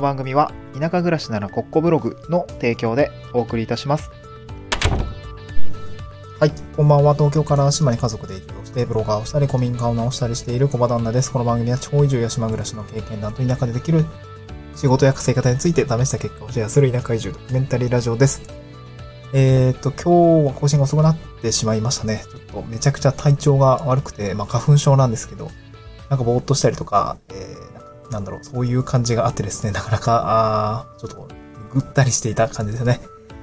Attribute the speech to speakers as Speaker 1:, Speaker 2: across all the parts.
Speaker 1: の番組は田舎暮らしならコッコブログの提供でお送りいたします。
Speaker 2: はい。こんばんは。東京から島に家族で移住をして、ブロガーをしたり、古民家を直したりしている小場旦那です。この番組は地方移住や島暮らしの経験談と田舎でできる仕事や稼ぎ方について試した結果をシェアする田舎移住ドキュメンタリーラジオです。えー、っと、今日は更新が遅くなってしまいましたね。ちょっとめちゃくちゃ体調が悪くて、まあ花粉症なんですけど、なんかぼーっとしたりとか、えー、なんだろう、そういう感じがあってですね、なかなか、あちょっとぐったりしていた感じですね。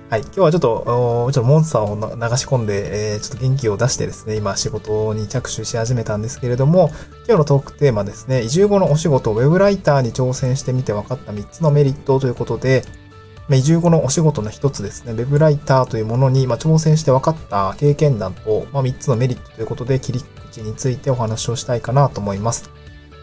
Speaker 2: はい。今日はちょっと、ちょっとモンスターを流し込んで、えーちょっと元気を出してですね、今仕事に着手し始めたんですけれども、今日のトークテーマですね、移住後のお仕事、ウェブライターに挑戦してみて分かった3つのメリットということで、移住後のお仕事の一つですね、ウェブライターというものに、まあ、挑戦して分かった経験談と、まあ、3つのメリットということで、切り口についてお話をしたいかなと思います。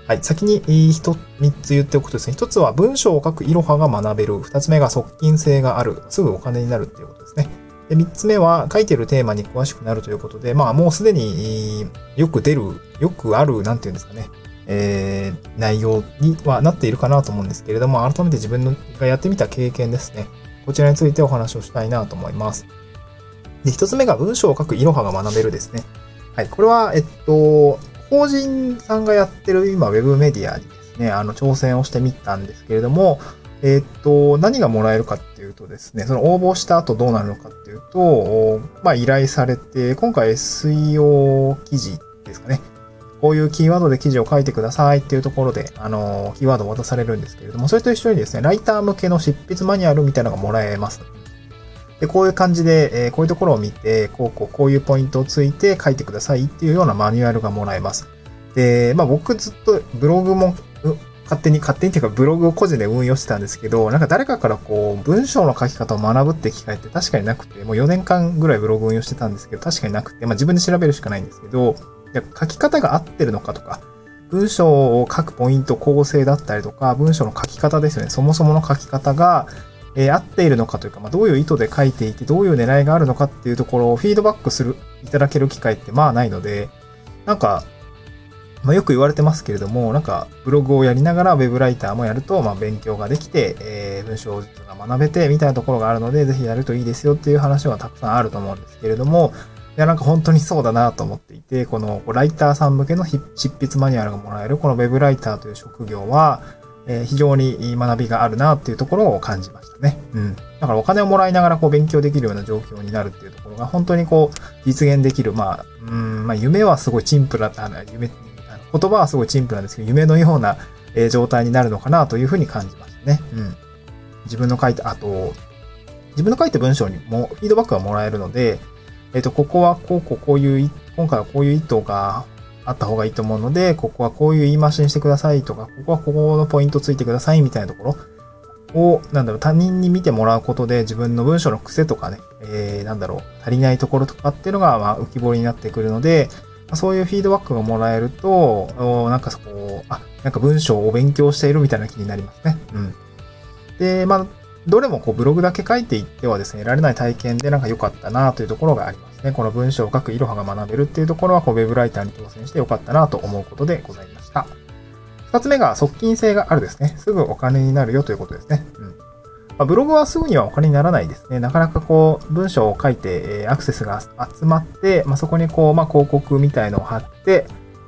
Speaker 2: はい。先に一三つ言っておくとですね、一つは文章を書くいろはが学べる。二つ目が側近性がある。すぐお金になるっていうことですね。で、三つ目は書いてるテーマに詳しくなるということで、まあもうすでによく出る、よくある、なんていうんですかね、えー、内容にはなっているかなと思うんですけれども、改めて自分のがやってみた経験ですね。こちらについてお話をしたいなと思います。で、一つ目が文章を書くいろはが学べるですね。はい。これは、えっと、法人さんがやってる今、ウェブメディアにですね、あの、挑戦をしてみたんですけれども、えっと、何がもらえるかっていうとですね、その応募した後どうなるのかっていうと、まあ、依頼されて、今回 SEO 記事ですかね。こういうキーワードで記事を書いてくださいっていうところで、あの、キーワードを渡されるんですけれども、それと一緒にですね、ライター向けの執筆マニュアルみたいなのがもらえます。で、こういう感じで、えこういうところを見て、こう、こう、こういうポイントをついて書いてくださいっていうようなマニュアルがもらえます。で、まあ僕ずっとブログも、勝手に、勝手にっていうかブログを個人で運用してたんですけど、なんか誰かからこう、文章の書き方を学ぶって機会って確かになくて、もう4年間ぐらいブログ運用してたんですけど、確かになくて、まあ自分で調べるしかないんですけど、書き方が合ってるのかとか、文章を書くポイント構成だったりとか、文章の書き方ですよね。そもそもの書き方が、えー合っているのかというか、まあ、どういう意図で書いていて、どういう狙いがあるのかっていうところをフィードバックする、いただける機会ってまあないので、なんか、まあ、よく言われてますけれども、なんか、ブログをやりながらウェブライターもやると、まあ、勉強ができて、えー文章術が学べて、みたいなところがあるので、ぜひやるといいですよっていう話はたくさんあると思うんですけれども、いや、なんか本当にそうだなと思っていて、このライターさん向けの執筆マニュアルがもらえる、このウェブライターという職業は、え非常に学びがあるなっていうところを感じましたね。うん。だからお金をもらいながらこう勉強できるような状況になるっていうところが本当にこう実現できる。まあ、うん、まあ夢はすごいチンプラ、あの、夢、あの言葉はすごいチンプなんですけど、夢のような、え状態になるのかなというふうに感じましたね。うん。自分の書いた、あと、自分の書いた文章にもフィードバックがもらえるので、えっ、と、ここはこう、こう、こういう、今回はこういう意図があった方がいいと思うので、ここはこういう言い回しにしてくださいとか、ここはここのポイントついてくださいみたいなところを、なんだろう、他人に見てもらうことで自分の文章の癖とかね、えー、なんだろう、足りないところとかっていうのが、まあ、浮き彫りになってくるので、そういうフィードバックがもらえると、なんかそこ、あ、なんか文章を勉強しているみたいな気になりますね。うん。で、まあ、どれもこうブログだけ書いていってはですね、得られない体験でなんか良かったなというところがありますね。この文章を書くいろはが学べるっていうところは、こうウェブライターに挑戦して良かったなと思うことでございました。二つ目が側近性があるですね。すぐお金になるよということですね。うん。まあ、ブログはすぐにはお金にならないですね。なかなかこう、文章を書いて、えアクセスが集まって、まあ、そこにこう、まあ、広告みたいのを貼って、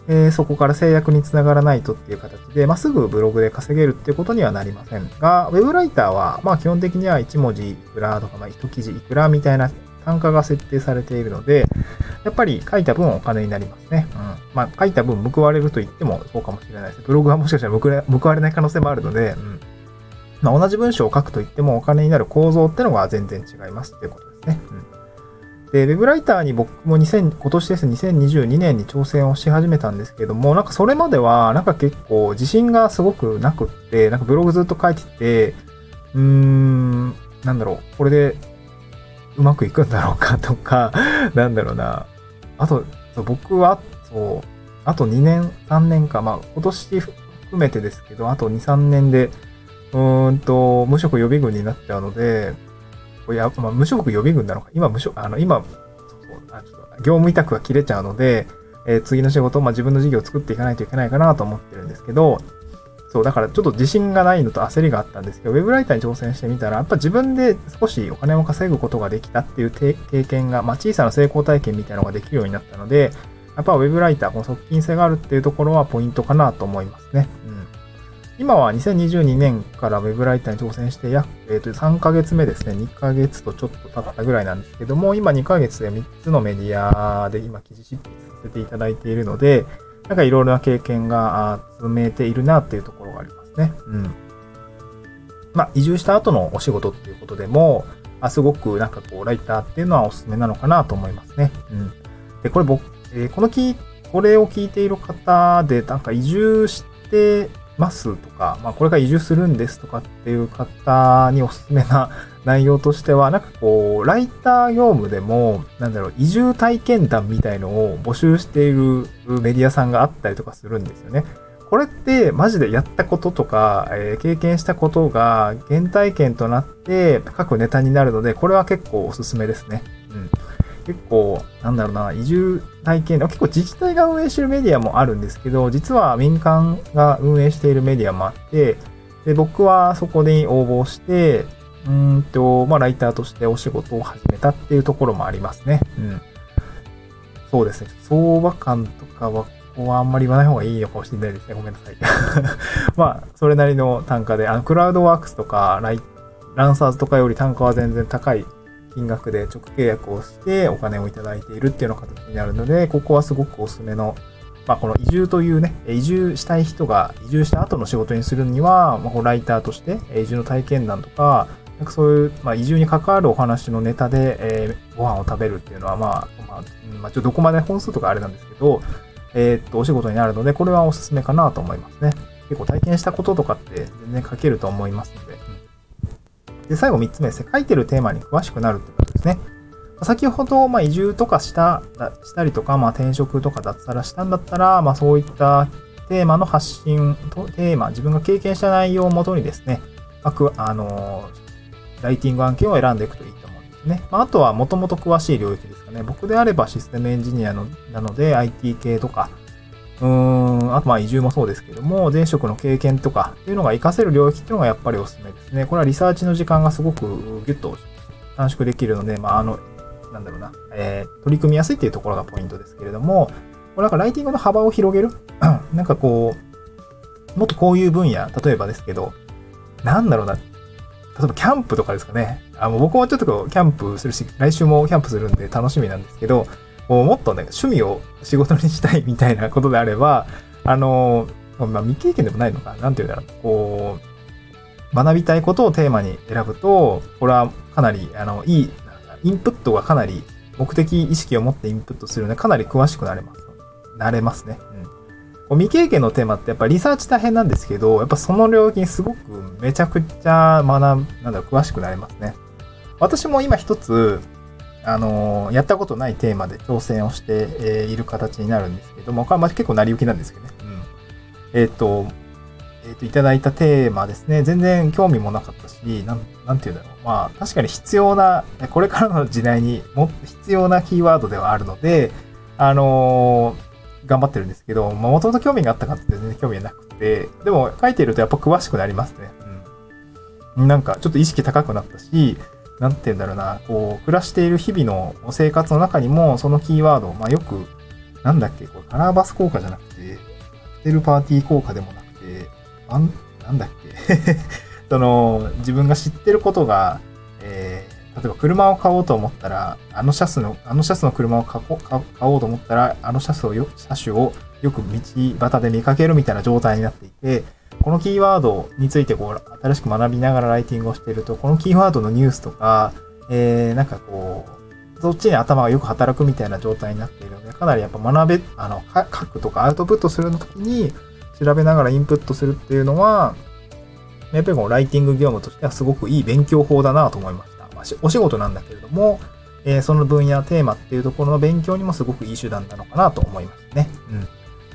Speaker 2: えーそこから制約につながらないとっていう形で、まあ、すぐブログで稼げるっていうことにはなりませんが、ウェブライターは、まあ、基本的には1文字いくらとか、まあ、1記事いくらみたいな単価が設定されているので、やっぱり書いた分お金になりますね。うん。まあ、書いた分報われると言ってもそうかもしれないです。ブログはもしかしたら報われない可能性もあるので、うん。まあ、同じ文章を書くと言ってもお金になる構造ってのが全然違いますっていうことですね。うん。で、ウェブライターに僕も2000、今年です、2022年に挑戦をし始めたんですけども、なんかそれまでは、なんか結構自信がすごくなくって、なんかブログずっと書いてて、うーん、なんだろう、これでうまくいくんだろうかとか、なんだろうな。あと、そう僕は、そう、あと2年、3年か、まあ今年含めてですけど、あと2、3年で、うーんと、無職予備軍になっちゃうので、これやまあ、無職予備軍なのか。今、無職、あの、今、そうそうあちょっと業務委託が切れちゃうので、えー次の仕事、まあ、自分の事業を作っていかないといけないかなと思ってるんですけど、そう、だからちょっと自信がないのと焦りがあったんですけど、ウェブライターに挑戦してみたら、やっぱ自分で少しお金を稼ぐことができたっていう経験が、まあ小さな成功体験みたいなのができるようになったので、やっぱウェブライター、この側近性があるっていうところはポイントかなと思いますね。うん。今は2022年からウェブライターに挑戦して約、えー、と3ヶ月目ですね。2ヶ月とちょっと経ったぐらいなんですけども、今2ヶ月で3つのメディアで今記事執筆させていただいているので、なんかいろいろな経験が積めているなっていうところね。うん。まあ、移住した後のお仕事っていうことでも、あすごくなんかこう、ライターっていうのはおすすめなのかなと思いますね。うん。で、これ僕、えー、このき、これを聞いている方で、なんか移住してますとか、まあ、これから移住するんですとかっていう方におすすめな内容としては、なんかこう、ライター業務でも、なんだろう、移住体験談みたいのを募集しているメディアさんがあったりとかするんですよね。これってマジでやったこととか、えー、経験したことが原体験となって各ネタになるので、これは結構おすすめですね。うん。結構、なんだろうな、移住体験、結構自治体が運営しているメディアもあるんですけど、実は民間が運営しているメディアもあって、で僕はそこに応募して、うんと、まあ、ライターとしてお仕事を始めたっていうところもありますね。うん。そうですね。相場感とかは、ここはあんまり言わない方がいいのかもしれないですね。ごめんなさい。まあ、それなりの単価で、あの、クラウドワークスとか、ライランサーズとかより単価は全然高い金額で直契約をしてお金をいただいているっていうような形になるので、ここはすごくおすすめの、まあ、この移住というね、移住したい人が移住した後の仕事にするには、まあ、ライターとして移住の体験談とか、なんかそういう、まあ、移住に関わるお話のネタで、えー、ご飯を食べるっていうのは、まあ、まあ、まあ、ちょっとどこまで本数とかあれなんですけど、えー、っと、お仕事になるので、これはおすすめかなと思いますね。結構体験したこととかって全然書けると思いますので。で、最後3つ目ですね。書いてるテーマに詳しくなるってことですね。先ほど、ま、移住とかした、したりとか、まあ、転職とか脱サラしたんだったら、まあ、そういったテーマの発信と、テーマ、自分が経験した内容をもとにですね、まあ、あの、ライティング案件を選んでいくといいね。まあ、あとは、もともと詳しい領域ですかね。僕であればシステムエンジニアのなので、IT 系とか、うーん、あとまあ移住もそうですけども、前職の経験とかっていうのが活かせる領域っていうのがやっぱりおすすめですね。これはリサーチの時間がすごくギュッと短縮できるので、まああの、なんだろうな、えー、取り組みやすいっていうところがポイントですけれども、これなんかライティングの幅を広げる？なんかこう、もっとこういう分野、例えばですけど、なんだろうな、例えばキャンプとかですかね。あの僕もちょっとキャンプするし、来週もキャンプするんで楽しみなんですけど、こうもっとね、趣味を仕事にしたいみたいなことであれば、あの、まあ、未経験でもないのかな。んていうんだろう。こう、学びたいことをテーマに選ぶと、これはかなり、あの、いい、インプットがかなり目的意識を持ってインプットするので、かなり詳しくなれます。なれますね。うん。未経験のテーマってやっぱリサーチ大変なんですけど、やっぱその領域にすごくめちゃくちゃ学ぶ、なんだろう、詳しくなれますね。私も今一つ、あのやったことないテーマで挑戦をして、いる形になるんですけども、これは結構成り行きなんですけどね。うん。えっ、ー、と、えっ、と、いただいたテーマですね。全然興味もなかったし、なん、なんて言うんだろう。まあ、確かに必要な、これからの時代にも必要なキーワードではあるので、あの、頑張ってるんですけど、まあ、もともと興味があったかって全然興味がなくて、でも書いてるとやっぱ詳しくなりますね。うん。なんか、ちょっと意識高くなったし、なんて言うんだろうな、こう、暮らしている日々の生活の中にも、そのキーワード、まあよく、なんだっけ、これカラーバス効果じゃなくて、カクテルパーティー効果でもなくて、あん、なんだっけ その、自分が知ってることが、例えば車を買おうと思ったら、あのシャツの、あのシャツの車を買おうと思ったら、あのシャツをよ、車種をよく道端で見かけるみたいな状態になっていて、このキーワードについてこう、新しく学びながらライティングをしていると、このキーワードのニュースとか、えー、なんかこう、そっちに頭がよく働くみたいな状態になっているので、かなりやっぱ学べ、あの、書くとかアウトプットするの時に調べながらインプットするっていうのは、やっぱりこのライティング業務としてはすごくいい勉強法だなと思いました。まあ、お仕事なんだけれども、えー、その分野、テーマっていうところの勉強にもすごくいい手段なのかなと思いますね。うん。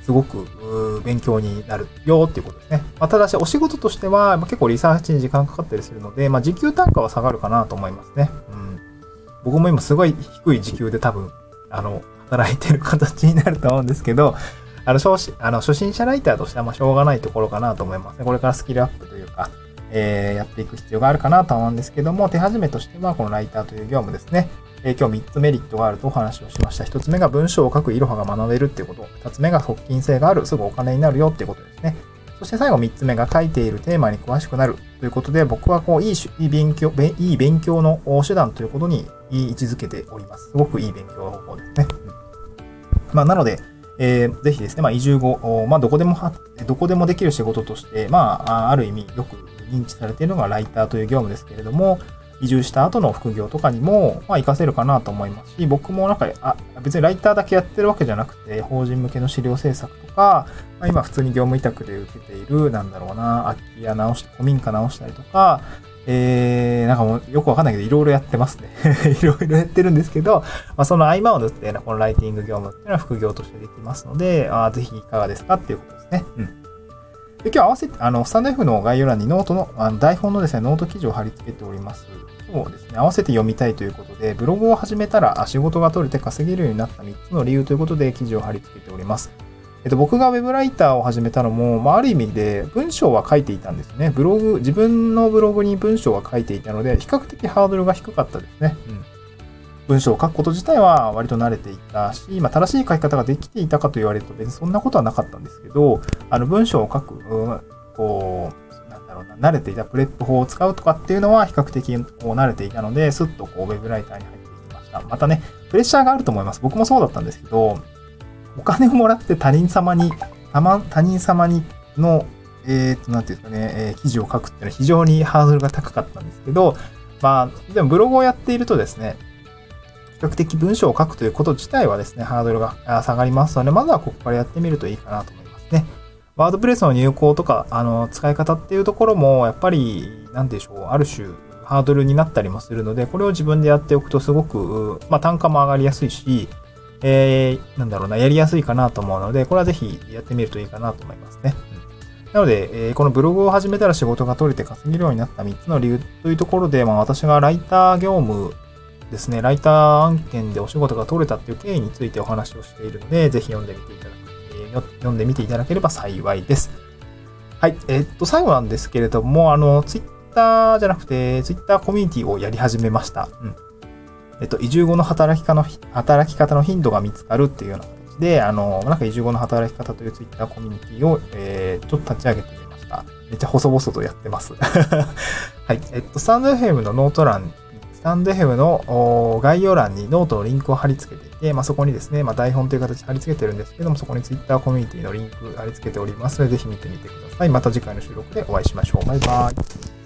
Speaker 2: すごく勉強になるよっていうことですね。まあ、ただし、お仕事としては、まあ、結構リサーチに時間かかったりするので、まあ、時給単価は下がるかなと思いますね。うん。僕も今すごい低い時給で多分、あの、働いてる形になると思うんですけど、あの、初心あの初心者ライターとしてはまあしょうがないところかなと思いますね。これからスキルアップというか、えー、やっていく必要があるかなと思うんですけども、手始めとしてはこのライターという業務ですね。えー、今日3つメリットがあるとお話をしました。1つ目が文章を書くいろはが学べるっていうこと。2つ目が側近性がある、すぐお金になるよっていうことですね。そして最後3つ目が書いているテーマに詳しくなるということで、僕はこういいいい勉強、いい勉強の手段ということに位置づけております。すごくいい勉強方法ですね。うん、まあ、なので、えー、ぜひですね、まあ、移住後、まあ、どこでもは、どこでもできる仕事として、まあ、ある意味よく認知されているのがライターという業務ですけれども、移住した後の副業とかにも、まあ、活かせるかなと思いますし、僕もなんか、あ、別にライターだけやってるわけじゃなくて、法人向けの資料制作とか、まあ、今普通に業務委託で受けている、なんだろうな、空き家直して、古民家直したりとか、えー、なんかもうよくわかんないけど、いろいろやってますね。いろいろやってるんですけど、まあ、その合間を縫って、このライティング業務っていうのは副業としてできますので、あぜひいかがですかっていうことですね。うん。で今日合わせて、あの、スタンド F の概要欄にノートの、あの台本のですね、ノート記事を貼り付けております。をですね、合わせて読みたいということで、ブログを始めたら仕事が取れて稼げるようになった3つの理由ということで記事を貼り付けております。えっと、僕がウェブライターを始めたのも、まあ、ある意味で文章は書いていたんですね。ブログ、自分のブログに文章は書いていたので、比較的ハードルが低かったですね。うん。文章を書くこと自体は割と慣れていたし、まあ、正しい書き方ができていたかと言われると別にそんなことはなかったんですけど、あの文章を書く、慣れていたプレップ法を使うとかっていうのは比較的こう慣れていたので、すっとこうウェブライターに入っていきました。またね、プレッシャーがあると思います。僕もそうだったんですけど、お金をもらって他人様に、他人様にの、えっ、と、なんていうんですかね、えー、記事を書くっていうのは非常にハードルが高かったんですけど、まあ、でもブログをやっているとですね、比較的文章を書くということ自体はですね、ハードルが下がりますので、まずはここからやってみるといいかなと思いますね。ワードプレスの入稿とか、あの、使い方っていうところも、やっぱり、なんでしょう、ある種、ハードルになったりもするので、これを自分でやっておくとすごく、まあ、単価も上がりやすいし、えー、なんだろうな、やりやすいかなと思うので、これはぜひやってみるといいかなと思いますね。うん、なので、えー、このブログを始めたら仕事が取れて稼げるようになった3つの理由というところで、まあ、私がライター業務ですね、ライター案件でお仕事が取れたっていう経緯についてお話をしているので、ぜひ読んでみていただく、読んでみていただければ幸いです。はい。えー、っと、最後なんですけれども、あの、ツイッターじゃなくて、ツイッターコミュニティをやり始めました。うん。えっと、移住後の働き方の、働き方の頻度が見つかるっていうような形で、あの、なんか移住後の働き方というツイッターコミュニティを、えー、ちょっと立ち上げてみました。めっちゃ細々とやってます。はい。えっと、スタンド FM のノート欄、スタンド FM の概要欄にノートのリンクを貼り付けていて、まあ、そこにですね、まあ、台本という形で貼り付けてるんですけども、そこに Twitter コミュニティのリンク貼り付けておりますので、ぜひ見てみてください。また次回の収録でお会いしましょう。バイバイ。